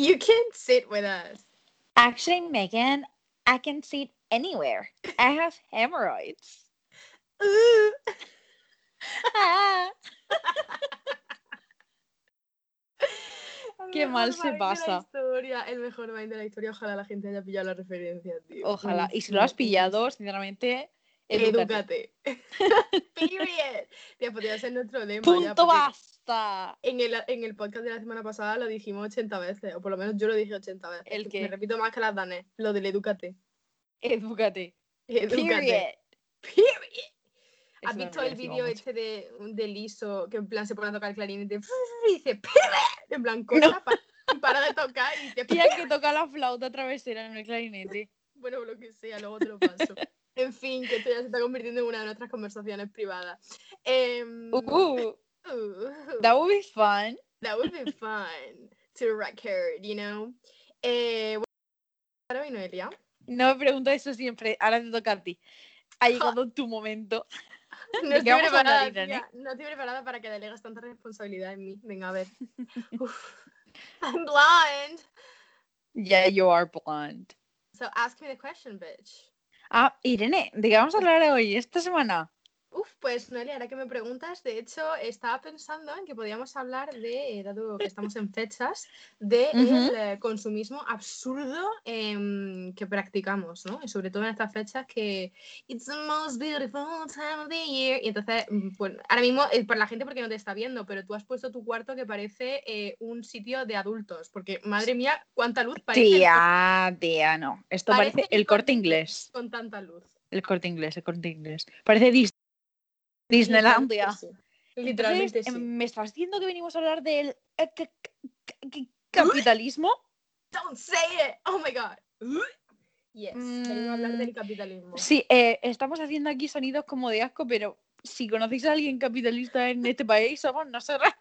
You can sit with us. Actually, Megan, I can sit anywhere. I have hemorrhoids. Ah. El Qué mal se pasa. historia, el mejor Vine de la historia. Ojalá la gente haya pillado la referencia, tío. Ojalá. Y si lo has pillado, sinceramente, edúcate. Period. Tío, podría ser nuestro lema. ya, ¡Punto porque basta! En el, en el podcast de la semana pasada lo dijimos 80 veces, o por lo menos yo lo dije 80 veces. ¿El que? Me repito más que las danes. Lo del edúcate. Edúcate. Edúcate. Period. Period. ¿Has visto el vídeo este de, de Liso que en plan se pone a tocar el clarinete y dice "Period", en plan cosa para, para de tocar y dice Tía que toca la flauta travesera en el clarinete. bueno lo que sea, luego te lo paso. En fin, que esto ya se está convirtiendo en una de nuestras conversaciones privadas. Em, Uh, uh, that would be fun. that would be fun to record, you know. Eh, bueno, ahora vino Elia. No me pregunto eso siempre. Ahora te toca a ti. Ha llegado tu momento. No ¿De estoy hablar, preparada, tía, no estoy preparada para que delegas tanta responsabilidad en mí. Venga, a ver. Uf. I'm blind. Yeah, you are blonde. So ask me the question, bitch. Ah, Irene, ¿de qué vamos a hablar hoy esta semana? Uf, pues Noelia, ahora que me preguntas, de hecho estaba pensando en que podíamos hablar de, eh, dado que estamos en fechas, de Ujú. el eh, consumismo absurdo em, que practicamos, ¿no? Y sobre todo en estas fechas que it's the most beautiful time of the year. Y entonces, mm, pues ahora mismo, eh, para la gente porque no te está viendo, pero tú has puesto tu cuarto que parece eh, un sitio de adultos, porque madre mía, cuánta luz parece Tía, tía, no. Esto Parece parece el corte inglés. con tanta luz. El corte inglés, el corte inglés. Parece Disneylandia. Literalmente sí. Literalmente Entonces, sí. em, ¿me estás diciendo que venimos a hablar del eh, ca- ca- ca- capitalismo? Don't say it. Oh my god. Yes. Venimos a hablar del Mm, capitalismo. Sí, eh, estamos haciendo aquí sonidos como de asco, pero si conocéis a alguien capitalista en este país, somos nosotras.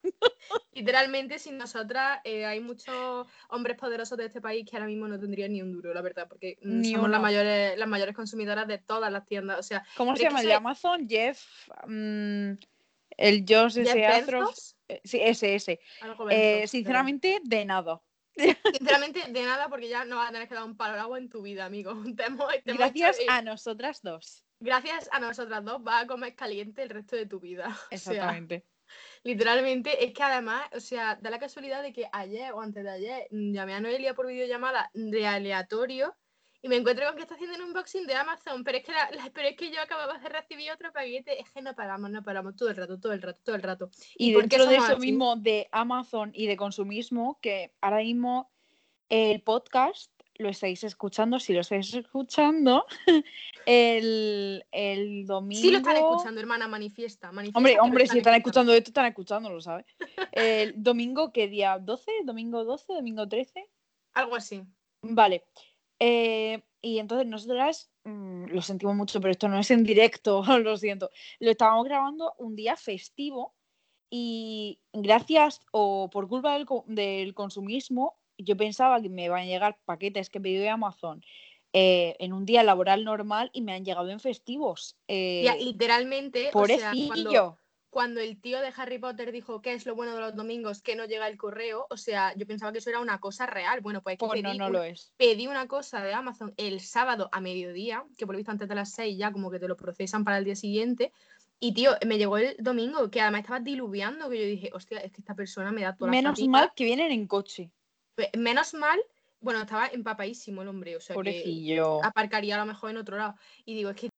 Literalmente, sin nosotras, eh, hay muchos hombres poderosos de este país que ahora mismo no tendrían ni un duro, la verdad, porque mm, Ni somos las mayores, las mayores consumidoras de todas las tiendas. O sea, ¿Cómo se llama? El de Amazon, Jeff, mm, el Josh Jeff ese Astros. Eh, Sí, ese, ese. Eh, sinceramente, de nada. Sinceramente, de nada, porque ya no vas a tener que dar un palo al agua en tu vida, amigo. Te hemos- te Gracias a nosotras dos. gracias a nosotras dos vas a comer caliente el resto de tu vida. O sea, Exactamente. Literalmente, es que además, o sea, da la casualidad de que ayer o antes de ayer mm, llamé a Noelia por videollamada de aleatorio y me encuentro con que está haciendo un unboxing de Amazon, pero es que, la- la- pero es que yo acababa de recibir otro paquete, es que no paramos, no paramos, todo el rato, todo el rato, todo el rato. Y, qué dentro de eso así? mismo de Amazon y de consumismo, que ahora mismo el podcast lo estáis escuchando, si lo estáis escuchando, el, el domingo. Sí lo están escuchando, hermana, manifiesta. manifiesta Hombre, lo hombre, si están escuchando. escuchando esto, están escuchándolo, ¿sabes? El domingo, ¿qué día? ¿12? ¿Domingo 12? ¿Domingo 13? Algo así. Vale. Eh, y entonces nosotras mm, lo sentimos mucho, pero esto no es en directo, lo siento. Lo estábamos grabando un día festivo y gracias o por culpa del, del consumismo, yo pensaba que me iban a llegar paquetes que he pedido de Amazon eh, en un día laboral normal y me han llegado en festivos. Eh, Ya, literalmente, o sea, cuando, cuando el tío de Harry Potter dijo que es lo bueno de los domingos, que no llega el correo, o sea, yo pensaba que eso era una cosa real. Bueno, pues Pues no, pedí no un- lo es. pedí una cosa de Amazon el sábado a mediodía, que por lo visto antes de las 6 ya como que te lo procesan para el día siguiente. Y tío, me llegó el domingo, que además estaba diluviando, que yo dije, hostia, es que esta persona me da toda la Menos fatiga". mal que vienen en coche. Menos mal, bueno, estaba empapadísimo el hombre, o sea que aparcaría a lo mejor en otro lado. Y digo, es que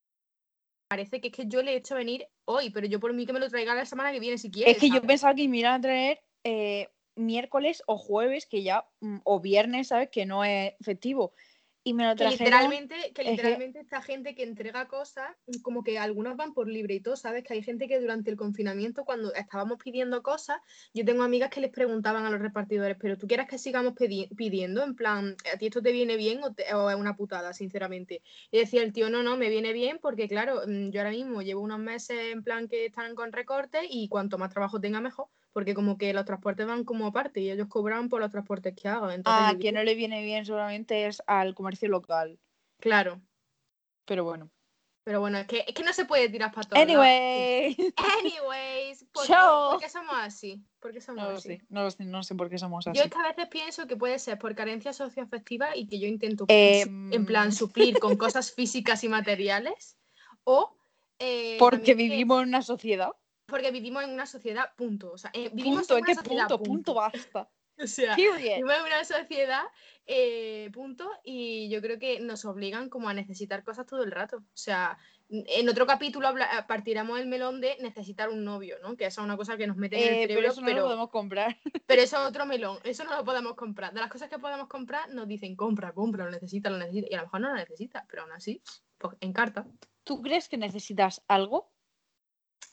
parece que es que yo le he hecho venir hoy, pero yo por mí que me lo traiga la semana que viene si quiere. Es que yo pensaba que me iban a traer eh, miércoles o jueves, que ya, mm, o viernes, ¿sabes? Que no es festivo. Y me lo Que trajeron. literalmente, que que- literalmente esta gente que entrega cosas, como que algunos van por libre y todo, ¿sabes? Que hay gente que durante el confinamiento, cuando estábamos pidiendo cosas, yo tengo amigas que les preguntaban a los repartidores, pero ¿tú quieres que sigamos pidiendo? En plan, ¿a ti esto te viene bien o, te- o es una putada, sinceramente? Y decía el tío, no, no, me viene bien porque, claro, mm, yo ahora mismo llevo unos meses en plan que están con recortes y cuanto más trabajo tenga, mejor, porque como que los transportes van como aparte y ellos cobran por los transportes que hagan. Entonces, A yo quien no le viene bien seguramente es al comercio local. Claro. Pero bueno. Pero bueno, es que, es que no se puede tirar para todos. Anyway. Anyways, ¿por qué, por qué somos así? ¿Por qué somos No lo así? sé, no lo sé, no sé por qué somos así. Yo es que a veces pienso que puede ser por carencia socioafectiva y que yo intento Em. en plan suplir con cosas físicas y materiales o eh, Porque que- vivimos en una sociedad. Porque vivimos en una sociedad, punto. O sea, eh, vivimos Punto, en una sociedad, punto, punto, basta. O sea, Period. vivimos en una sociedad, eh, punto, y yo creo que nos obligan como a necesitar cosas todo el rato. O sea, en otro capítulo habla- partiremos el melón de necesitar un novio, ¿no? Que esa es una cosa que nos mete en el Eh, cerebro, pero eso no pero, lo podemos comprar. pero eso es otro melón, eso no lo podemos comprar. De las cosas que podemos comprar nos dicen compra, compra, lo necesita, lo necesita, y a lo mejor no lo necesita, pero aún así, pues en carta. ¿Tú crees que necesitas algo?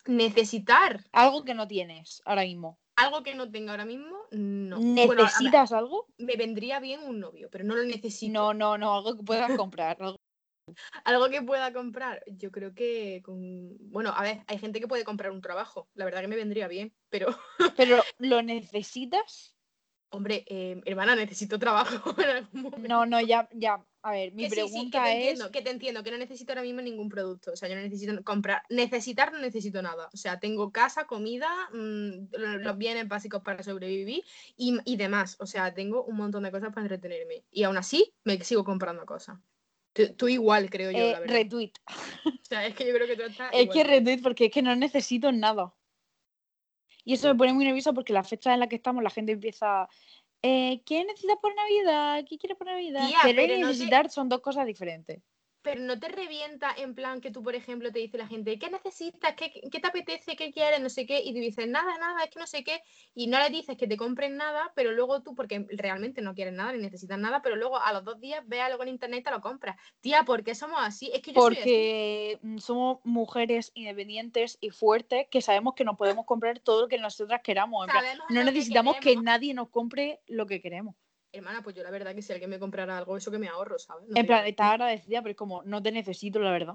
Necesitar Algo que no tienes ahora mismo. algo que no tenga ahora mismo, no. Bueno, a ver, ¿Necesitas algo? me vendría bien un novio, pero no lo necesito. No, no, no, algo que puedas comprar. algo- Algo que pueda comprar, yo creo que con... Bueno, a ver, hay gente que puede comprar un trabajo, la verdad que me vendría bien, pero, Pero ¿lo necesitas? hombre, eh, hermana, necesito trabajo en algún momento. No, no, ya, ya. A ver, mi Que sí, sí, que pregunta te es. entiendo, que te entiendo, que no necesito ahora mismo ningún producto, o sea, yo no necesito comprar, necesitar no necesito nada, o sea, tengo casa, comida, mm, lo- los bienes básicos para sobrevivir y, y demás, o sea, tengo un montón de cosas para entretenerme y aún así me sigo comprando cosas. Tú, igual, creo yo, eh, la verdad. retweet. O sea, es que yo creo que tú estás Es igual que retweet porque es que no necesito nada. Y eso me pone muy nerviosa porque la fecha en la que estamos la gente empieza. Eh, ¿Qué necesitas por Navidad? ¿Qué quieres por Navidad? Tía, Querer y no necesitar son dos cosas diferentes. Pero no te revienta en plan que tú, por ejemplo, te dice la gente, ¿qué necesitas? ¿Qué, qué te apetece? ¿Qué quieres? No sé qué. Y tú dices, nada, nada, es que no sé qué. Y no le dices que te compren nada, pero luego tú, porque realmente no quieres nada ni necesitas nada, pero luego a los dos días ve algo en internet y te lo compras. Tía, ¿por qué somos así? Es que yo soy así. Porque mm, somos mujeres independientes y fuertes que sabemos que nos podemos comprar todo lo que nosotras queramos. en plan, Sabemos no que necesitamos que, nadie nos compre lo que queremos. Hermana, pues yo la verdad que si alguien me comprara algo, eso que me ahorro, ¿sabes? No en plan, estás agradecida, pero es como, no te necesito, la verdad.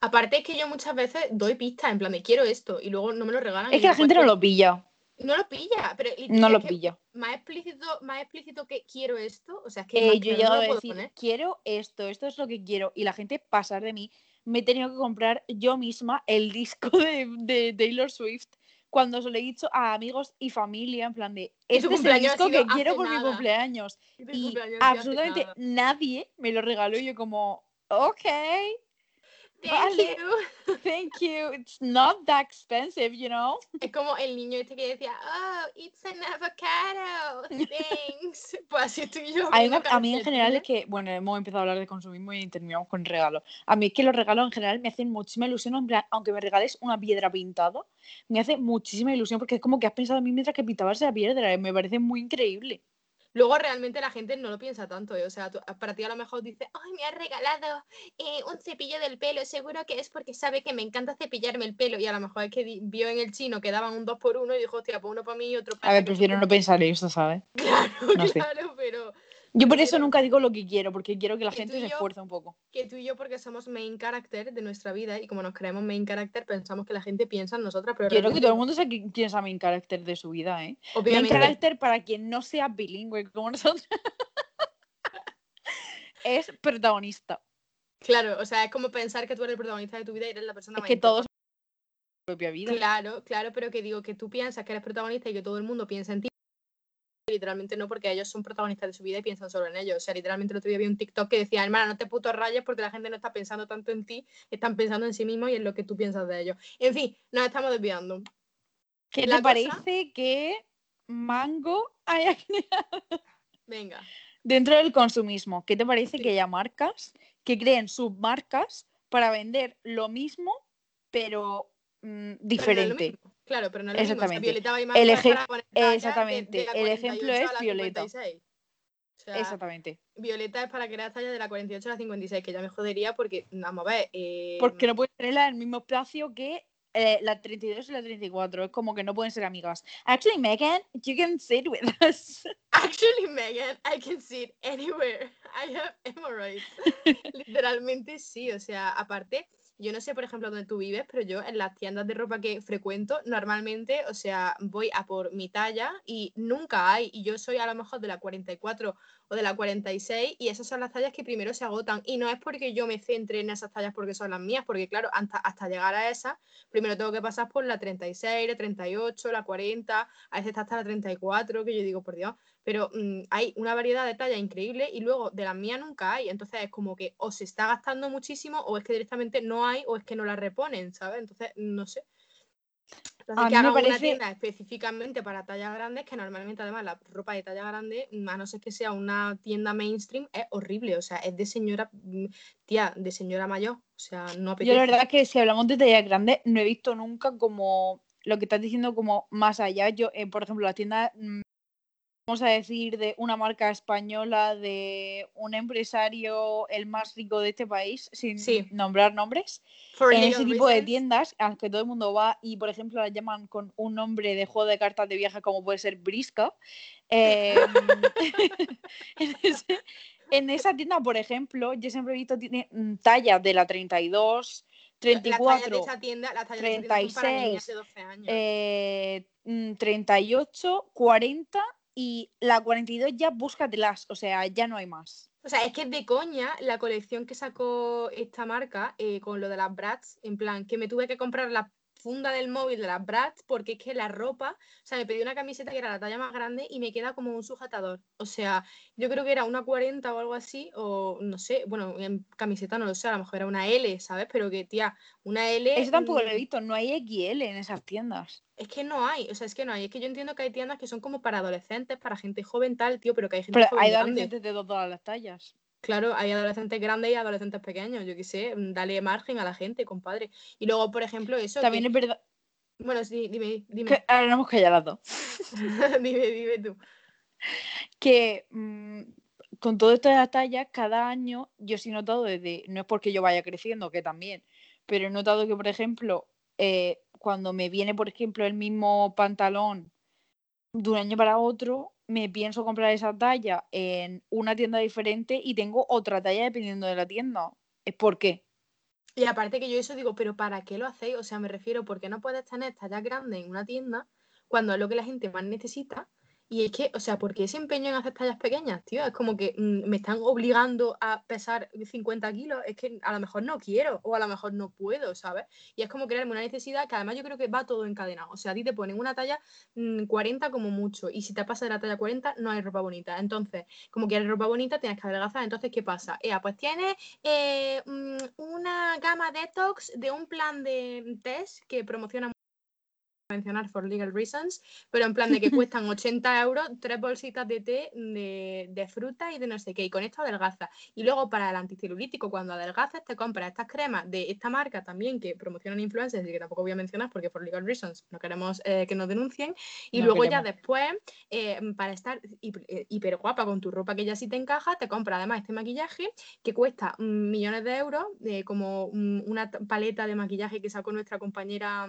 Aparte es que yo muchas veces doy pistas en plan de quiero esto y luego no me lo regalan. Es que la gente no lo pilla. no lo pilla, pero No lo pilla. más explícito, más explícito que quiero esto, o sea, es que Eh, yo he no a decir, poner. quiero esto, esto es lo que quiero. Y la gente pasar de mí, me he tenido que comprar yo misma el disco de, de Taylor Swift cuando se lo he dicho a amigos y familia, en plan de, este es el disco que quiero por mi cumpleaños. Y cumpleaños absolutamente nadie me lo regaló y yo como, ok, Thank vale. you. thank you, it's not that expensive, you know. Es como el niño este que decía, oh, it's an avocado, thanks. pues así estoy yo. A mí, a mí en general es que, bueno, hemos empezado a hablar de consumismo y terminamos con regalos. A mí es que los regalos en general me hacen muchísima ilusión, en plan, aunque me regales una piedra pintada, me hace muchísima ilusión porque es como que has pensado en mí mientras que pintabas esa piedra, me parece muy increíble. Luego realmente la gente no lo piensa tanto, ¿eh? o sea, tú- para ti a lo mejor dice, ay, me ha regalado eh, un cepillo del pelo, seguro que es porque sabe que me encanta cepillarme el pelo y a lo mejor es que vio en el chino que daban un 2 por 1 y dijo, hostia, pues uno para mí y otro para A ver, prefiero no pensar eso, ¿sabes? Claro, no claro, pero Yo por eso nunca digo lo que quiero, porque quiero que la Que gente se yo- esfuerce un poco. que tú y yo, porque somos main character de nuestra vida y como nos creemos main character, pensamos que la gente piensa en nosotras, pero Yo creo que realmente todo el mundo es el main character de su vida, ¿eh? Main character para quien no sea bilingüe como nosotros. es protagonista. claro, o sea, es como pensar que tú eres el protagonista de tu vida y eres la persona Es más que todos propia vida. Claro, claro, pero que digo que tú piensas que eres protagonista y que todo el mundo piensa en ti. Literalmente no, porque ellos son protagonistas de su vida y piensan solo en ellos. O sea, literalmente el otro día vi un TikTok que decía, hermana, no te puto rayes porque la gente no está pensando tanto en ti, están pensando en sí mismos y en lo que tú piensas de ellos. En fin, nos estamos desviando. ¿Qué la te cosa- parece que Mango haya creado Venga. dentro del consumismo? ¿Qué te parece Sí. que haya marcas que creen submarcas para vender lo mismo, pero mm, Pero diferente? mismo. Claro, pero no es lo mismo. O sea, Exactamente. El de- exactamente. de El ejemplo 48 a es Violeta. 56. O sea, Exactamente. Violeta es para las tallas de la 48 a la 56, que ya me jodería porque, vamos a ver. eh, Porque no puedes tenerla en el mismo espacio que eh, la 32 y la 34. Es como que no pueden ser amigas. Actually, Megan, you can sit with us. Actually, Megan, I can sit anywhere. I have hemorrhoids. Literalmente sí, o sea, aparte, yo no sé, por ejemplo, dónde tú vives, pero yo en las tiendas de ropa que frecuento, normalmente, o sea, voy a por mi talla y nunca hay, y yo soy a lo mejor de la 44 o de la 46 y esas son las tallas que primero se agotan. Y no es porque yo me centre en esas tallas porque son las mías, porque claro, hasta, llegar a esas, primero tengo que pasar por la 36, la 38, la 40, a veces hasta la 34, que yo digo, por Dios, pero mm, hay una variedad de tallas increíble y luego de las mías nunca hay. Entonces es como que o se está gastando muchísimo o es que directamente no hay o es que no la reponen, ¿sabes? Entonces, no sé. Entonces, que hagan una tienda específicamente para tallas grandes, que normalmente además la ropa de talla grande, a no ser que sea una tienda mainstream, es horrible. O sea, es de señora, mm, tía, de señora mayor. O sea, no apetece. Yo la verdad es que si hablamos de tallas grandes, no he visto nunca como lo que estás diciendo como más allá. Yo, eh, por ejemplo, la tienda mm, vamos a decir, de una marca española, de un empresario el más rico de este país, sin nombrar nombres, en ese tipo de tiendas, aunque todo el mundo va y, por ejemplo, la llaman con un nombre de juego de cartas de viaje como puede ser Brisca, em, en, esa tienda, por ejemplo, yo siempre he visto mm, tallas de la 32, 34, 36, 38, 40 y la 42 ya búscatelas, o sea, ya no hay más. O sea, es que de coña la colección que sacó esta marca eh, con lo de las Brats, en plan, que me tuve que comprar la funda del móvil de las Bratz porque es que la ropa, o sea, me pedí una camiseta que era la talla más grande y me queda como un sujetador. O sea, yo creo que era una 40 o algo así, o no sé, bueno, en camiseta no lo sé, a lo mejor era una L, ¿sabes? Pero que, tía, una L... Eso tampoco lo he mm, visto, no hay XL en esas tiendas. Es que no hay, o sea, es que no hay. Es que yo entiendo que hay tiendas que son como para adolescentes, para gente joven tal, tío, pero que hay gente pero hay adolescentes de todas las tallas. Claro, hay adolescentes grandes y adolescentes pequeños, yo qué sé, mm, dale margen a la gente, compadre. Y luego, por ejemplo, eso. También es verdad. Bueno, sí, dime, dime. ahora no hemos callado las dos. dime, dime tú. Que mm, con todo esto de las tallas, cada año yo sí he notado desde, no es porque yo vaya creciendo, que también, pero he notado que, por ejemplo, eh, cuando me viene, por ejemplo, el mismo pantalón de un año para otro, me pienso comprar esa talla en una tienda diferente y tengo otra talla dependiendo de la tienda. ¿Es por qué? Y aparte que yo eso digo, pero ¿para qué lo hacéis? O sea, me refiero, ¿por qué no puedes tener tallas grandes en una tienda cuando es lo que la gente más necesita y es que, o sea, ¿por qué ese empeño en hacer tallas pequeñas, tío? Es como que mm, me están obligando a pesar 50 kilos, es que a lo mejor no quiero o a lo mejor no puedo, ¿sabes? Y es como crearme una necesidad que además yo creo que va todo encadenado. O sea, a ti te ponen una talla 40 mm, como mucho y si te pasa de la talla 40 no hay ropa bonita. Entonces, como quieres ropa bonita, tienes que adelgazar. Entonces, ¿qué pasa? Ea, pues tienes eh, mm, una gama detox de un plan de test que promociona mencionar for legal reasons, pero en plan de que cuestan 80 euros tres bolsitas de té de, fruta y de no sé qué, y con esto adelgaza. Y luego para el anticelulítico, cuando adelgazas, te compras estas cremas de esta marca también que promocionan influencers y que tampoco voy a mencionar porque for legal reasons no queremos eh, que nos denuncien. Y luego ya después, eh, para estar eh, hiper guapa con tu ropa que ya sí te encaja, te compras además este maquillaje que cuesta millones de euros, como una paleta de maquillaje que sacó nuestra compañera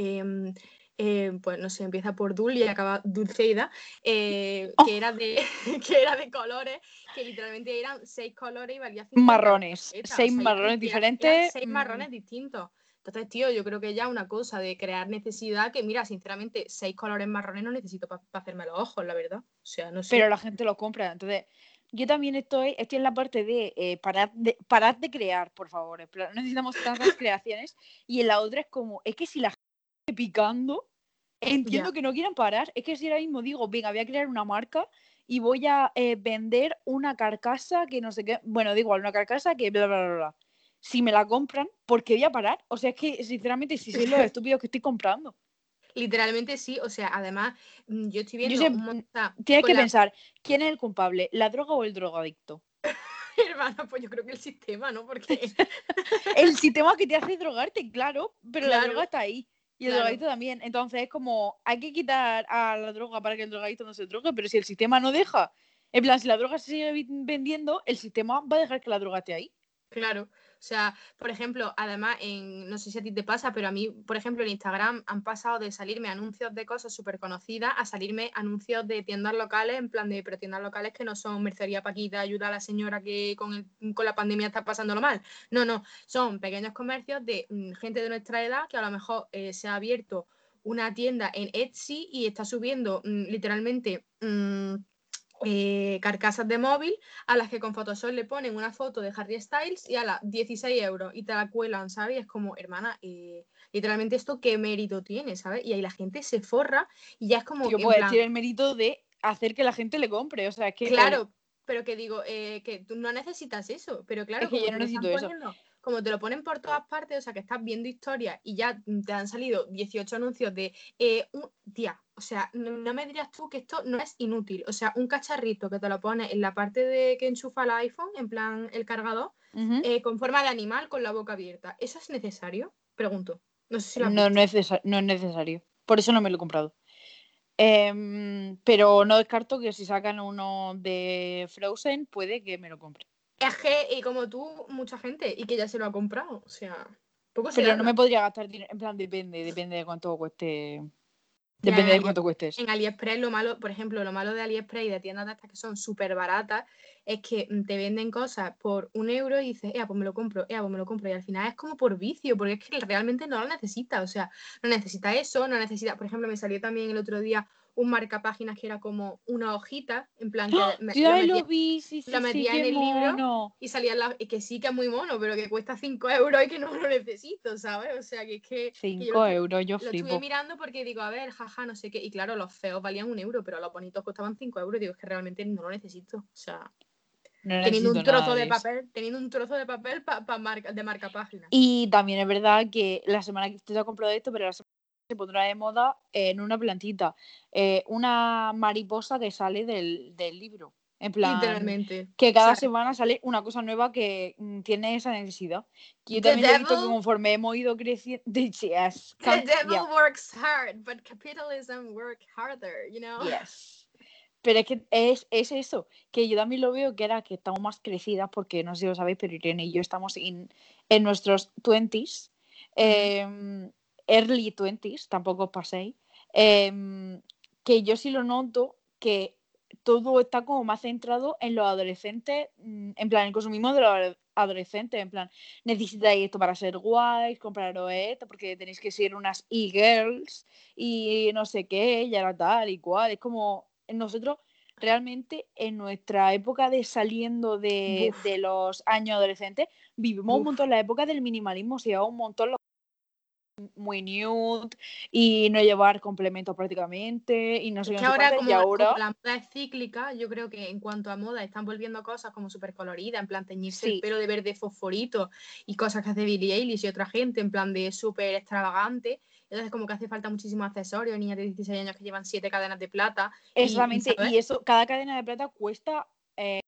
Em, em, pues no sé, empieza por Dul y acaba Dulceida, eh, oh. que, era de, que era de colores, que literalmente eran seis colores y valía Marrones, seis marrones diferentes. Seis mm. marrones distintos. Entonces, tío, yo creo que ya una cosa de crear necesidad que, mira, sinceramente, seis colores marrones no necesito para hacerme los ojos, la verdad. O sea, no sé. Pero la gente lo compra. Entonces, yo también estoy, estoy en la parte de, eh, parar de parar de crear, por favor. No necesitamos tantas creaciones. Y en la otra es como, es que si la picando. Entiendo que no quieran parar. Es que si ahora mismo digo, venga, voy a crear una marca y voy a eh, vender una carcasa que no sé qué. Bueno, digo, una carcasa que bla, bla, bla, bla. Si me la compran, ¿por qué voy a parar? O sea, es que sinceramente, si soy lo estúpido que estoy comprando. Literalmente sí, o sea, además, mm, yo estoy viendo. Mm, tienes que pensar, ¿quién es el culpable? ¿La droga o el drogadicto? Hermano, pues yo creo que el sistema, ¿no? Porque. el sistema que te hace drogarte, claro, pero la droga está ahí. Y el drogadito también. Entonces es como, hay que quitar a la droga para que el drogadito no se drogue, pero si el sistema no deja, en plan, si la droga se sigue vendiendo, el sistema va a dejar que la droga esté ahí. Claro. O sea, por ejemplo, además, no sé si a ti te pasa, pero a mí, por ejemplo, en Instagram han pasado de salirme anuncios de cosas súper conocidas a salirme anuncios de tiendas locales, en plan de, pero tiendas locales que no son mercería paquita, ayuda a la señora que con, con la pandemia está pasándolo mal. No, no, son pequeños comercios de mm, gente de nuestra edad que a lo mejor eh, se ha abierto una tienda en Etsy y está subiendo mm, literalmente... Mm, eh, carcasas de móvil a las que con Photoshop le ponen una foto de Harry Styles y a la 16 euros y te la cuelan, ¿sabes? Y es como, hermana, eh, literalmente esto qué mérito tiene, ¿sabes? Y ahí la gente se forra y ya es como... Yo puedo decir el mérito de hacer que la gente le compre, o sea, es que... Claro, pero que digo, eh, que tú no necesitas eso, pero claro, es que yo no necesito eso como te lo ponen por todas partes, o sea, que estás viendo historia y ya te han salido 18 anuncios de, eh, un, tía, o sea, no, me dirías tú que esto no es inútil, o sea, un cacharrito que te lo pones en la parte de que enchufa el iPhone, en plan el cargador, eh, con forma de animal con la boca abierta, ¿eso es necesario? Pregunto. No sé si no, no, es no es necesario, por eso no me lo he comprado. Em, pero no descarto que si sacan uno de Frozen, puede que me lo compre. Es que, y como tú, mucha gente, y que ya se lo ha comprado. O sea, poco Pero no me podría gastar dinero. En plan, depende, depende de cuánto cueste. Depende de cuánto cueste. En AliExpress, lo malo, por ejemplo, lo malo de AliExpress y de tiendas de estas que son súper baratas es que mm, te venden cosas por un euro y dices, eh, pues me lo compro, eh, pues me lo compro. Y al final es como por vicio, porque es que realmente no lo necesita. O sea, no necesita eso, no necesita. Por ejemplo, me salió también el otro día un marcapáginas que era como una hojita, en plan que ¡Ah! me, lo, metía, lo, vi, sí, sí, metía en el libro y salía la, y que sí que es muy mono, pero que cuesta 5 euros y que no lo necesito, ¿sabes? O sea, que es que... 5 euros, yo flipo. Lo estuve mirando porque digo, a ver, jaja, no sé qué, y claro, los feos valían un euro, pero los bonitos costaban 5 euros, digo, es que realmente no lo necesito, o sea... teniendo un trozo de, papel, teniendo un trozo de papel pa, marca, de marca página. Y también es verdad que la semana que te he comprado esto, pero la semana se pondrá de moda en una plantita. Eh, una mariposa que sale del, libro. En plan, Literalmente. que cada semana sale una cosa nueva que mm, tiene esa necesidad. Yo también he visto que conforme hemos ido creciendo. Yes, the devil works hard, but capitalism works harder, you know? Yes. Pero es que es, es, eso, que yo también lo veo que era que estamos más crecidas, porque no sé si lo sabéis, pero Irene y yo estamos en nuestros 20s early 20s, tampoco os paséis, em, que yo sí lo noto que todo está como más centrado en los adolescentes, mm, en plan, el consumismo de los adolescentes, en plan, necesitáis esto para ser guays, compraros esto, porque tenéis que ser unas e-girls y no sé qué, y era tal y cual. Es como nosotros realmente en nuestra época de saliendo de, los años adolescentes, vivimos un montón la época del minimalismo, se lleva un montón muy nude y no llevar complementos prácticamente y no sé qué ahora, como, ahora la moda es cíclica yo creo que en cuanto a moda están volviendo cosas como súper coloridas en plan teñirse el pelo de verde fosforito y cosas que hace Billie Eilish y otra gente en plan de súper extravagante entonces como que hace falta muchísimos accesorios niñas de 16 años que llevan siete cadenas de plata exactamente y, eso cada cadena de plata cuesta eh,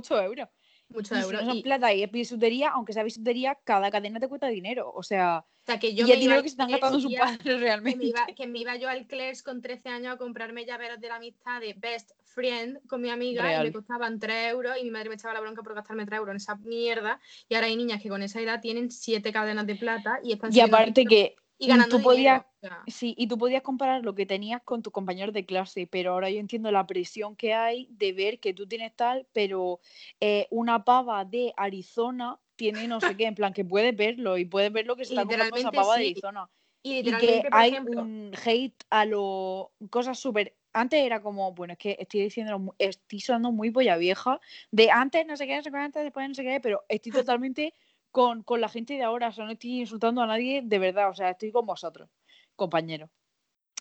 8 euros mucho euros. no son plata y es bisutería, aunque sea bisutería, cada cadena te cuesta dinero. O sea, o sea que yo y el dinero que se están gastando sus padres realmente. Que me, iba, yo al Claire's con 13 años a comprarme llaveros de la amistad de Best Friend con mi amiga y me costaban 3 euros y mi madre me echaba la bronca por gastarme 3 euros en esa mierda. Y ahora hay niñas que con esa edad tienen 7 cadenas de plata y están Y aparte que y ganando tú podías, sí, y tú podías comparar lo que tenías con tus compañeros de clase, pero ahora yo entiendo la presión que hay de ver que tú tienes tal, pero eh, una pava de Arizona tiene no sé qué, en plan que puedes verlo y puedes ver lo que está comprando esa pava de Arizona. Y, que hay un hate a lo cosas súper antes era como, bueno, es que estoy diciendo, estoy sonando muy polla vieja, de antes no sé qué, no sé qué, antes después no sé qué, pero estoy totalmente con, con, la gente de ahora. O sea, no estoy insultando a nadie de verdad. O sea, estoy con vosotros, compañeros.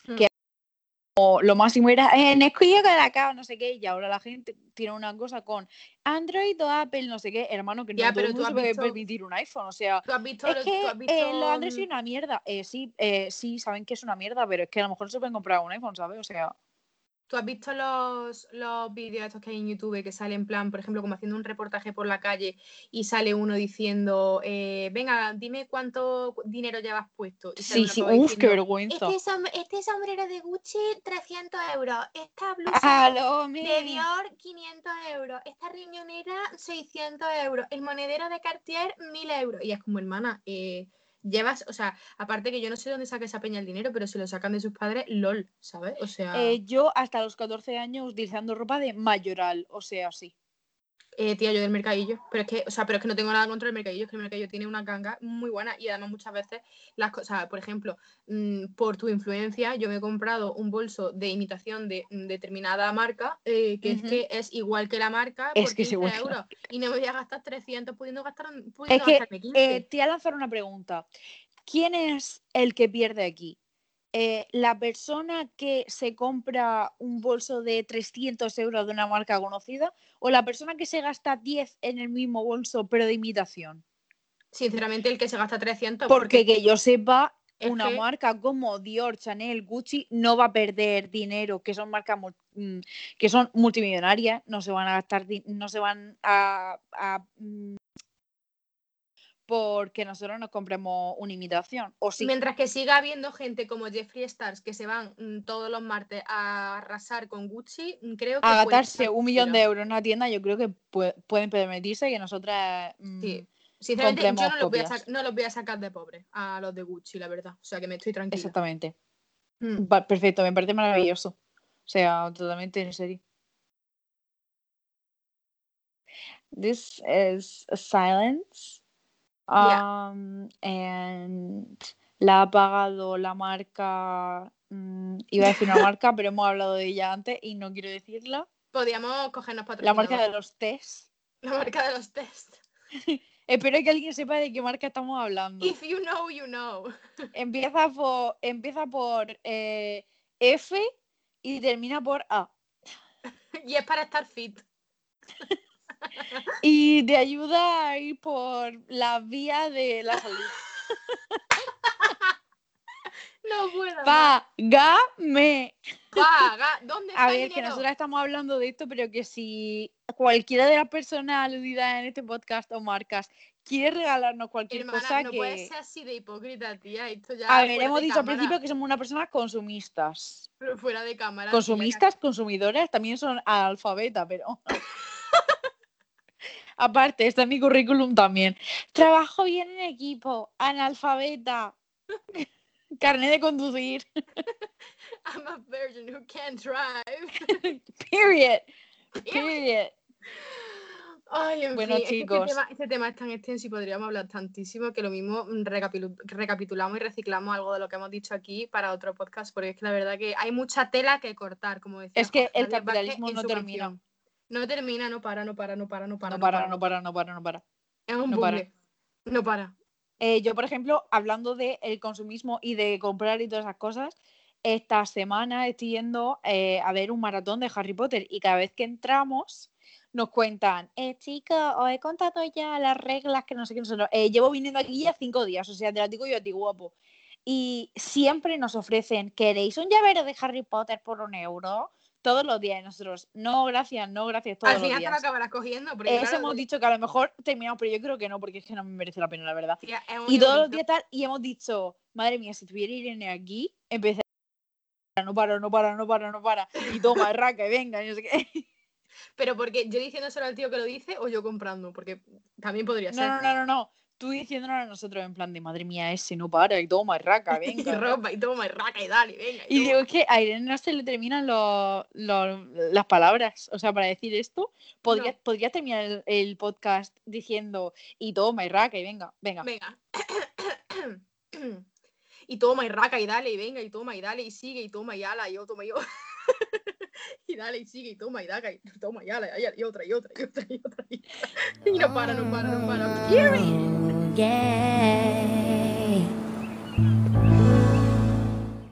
Mm. Que lo máximo era en escuela de acá, no sé qué, y ahora la gente tiene una cosa con Android o Apple, no sé qué, hermano, que no todo el mundo se puede permitir un iPhone, o sea, ¿tú has visto es que eh, los Android son una mierda, eh, sí, eh, sí, saben que es una mierda, pero es que a lo mejor se pueden comprar un iPhone, ¿sabes? O sea... ¿Tú has visto los, los vídeos estos que hay en YouTube que salen en plan, por ejemplo, como haciendo un reportaje por la calle y sale uno diciendo, eh, venga, dime cuánto dinero llevas puesto? sí, sí, uff, qué vergüenza. Este, este, sombrero de Gucci, 300 euros. Esta blusa de Dior, 500 euros. Esta riñonera, 600 euros. El monedero de Cartier, 1000 euros. Y es como, hermana, eh, llevas, o sea, aparte que yo no sé dónde saca esa peña el dinero, pero si lo sacan de sus padres, lol, ¿sabes? O sea. Eh, yo hasta los 14 años utilizando ropa de mayoral, o sea, sí. Eh, tía, yo del mercadillo. Pero es que, o sea, pero es que no tengo nada contra el mercadillo, es que el mercadillo tiene una ganga muy buena y además muchas veces las cosas, por ejemplo, mm, por tu influencia, yo me he comprado un bolso de imitación de mm, determinada marca, eh, que es que es igual que la marca es que euros. Y no me voy a gastar 300 pudiendo gastar pudiendo es que, 15. Eh, te voy a lanzar una pregunta. ¿Quién es el que pierde aquí? Eh, la persona que se compra un bolso de 300 euros de una marca conocida o la persona que se gasta 10 en el mismo bolso pero de imitación? Sinceramente, el que se gasta 300. Porque, que yo sepa, una marca como Dior, Chanel, Gucci no va a perder dinero, que son marcas mm, que son multimillonarias, no se van a gastar, no se van a mm, porque nosotros nos compremos una imitación. O Mientras que siga habiendo gente como Jeffrey Stars que se van mm, todos los martes a arrasar con Gucci, mm, creo que. A gastarse un millón de euros en una tienda, yo creo que pueden permitirse que nosotras. Mm, sí. Sinceramente, yo no los, voy a no los, voy a sacar de pobre a los de Gucci, la verdad. O sea que me estoy tranquila. Exactamente. Perfecto, me parece maravilloso. O sea, totalmente en serio. This is a silence. Um, la ha pagado la marca, mm, iba a decir una marca, pero hemos hablado de ella antes y no quiero decirla. Podríamos cogernos La marca de los test. La marca de los test. Espero que alguien sepa de qué marca estamos hablando. If you know, you know. Empieza por, empieza por eh, F y termina por A. y es para estar fit. Y te ayuda a ir por la vía de la salud. No puedo. Págame. Paga. ¿Dónde está A ver, que nosotros estamos hablando de esto, pero que si cualquiera de las personas aludidas en este podcast o marcas quiere regalarnos cualquier cosa no que... puede ser así de hipócrita, tía. Esto ya a ver, hemos dicho al principio que somos una persona consumistas. Pero fuera de cámara. Consumistas, consumidoras, también son alfabeta, pero... Aparte, está en mi currículum también. Trabajo bien en equipo, analfabeta, carnet de conducir. I'm a virgin who can't drive. Period. Period. Ay, en bueno, este chicos. Este tema, es tan extenso y podríamos hablar tantísimo que lo mismo recapitulamos y reciclamos algo de lo que hemos dicho aquí para otro podcast, porque es que la verdad que hay mucha tela que cortar, como decía. Es que el capitalismo no termina. No termina, no para, no para, no para, no para. No para, no para, no para, no para. Es un no para. No para. Eh, yo, por ejemplo, hablando del el consumismo y de comprar y todas esas cosas, esta semana estoy yendo eh, a ver un maratón de Harry Potter y cada vez que entramos nos cuentan, eh, chicos, os he contado ya las reglas que no sé qué nosotros. Eh, llevo viniendo aquí ya cinco días, o sea, te las digo yo a ti, guapo. Y siempre nos ofrecen, ¿queréis un llavero de Harry Potter por un euro? Todos los días nosotros, no, gracias, no, gracias, todos Al final te lo acabarás cogiendo. Eso hemos dicho que a lo mejor terminamos, pero yo creo que no, porque es que no me merece la pena, la verdad. y todos los días tal, y hemos dicho, madre mía, si tuviera Irene aquí, empecé no para, no para, no para, no para, y toma, raca, y venga, y no sé qué. Pero porque yo diciéndoselo al tío que lo dice o yo comprando, porque también podría ser. No, no, no, no tú diciéndonos a nosotros en plan de madre mía, ese no para y toma y raca, venga. y ropa y toma y raca y dale, venga. Y, digo, es que a Irene no se le terminan las palabras. O sea, para decir esto, podría, podría terminar el, podcast diciendo y toma y raca y venga, venga. Venga. y toma y raca y dale y venga y toma y dale y sigue y toma y ala y yo toma y yo. y dale y sigue y toma y daga y toma y ala y, otra y otra y otra y otra y, otra. y no para, no para, no para. yeah.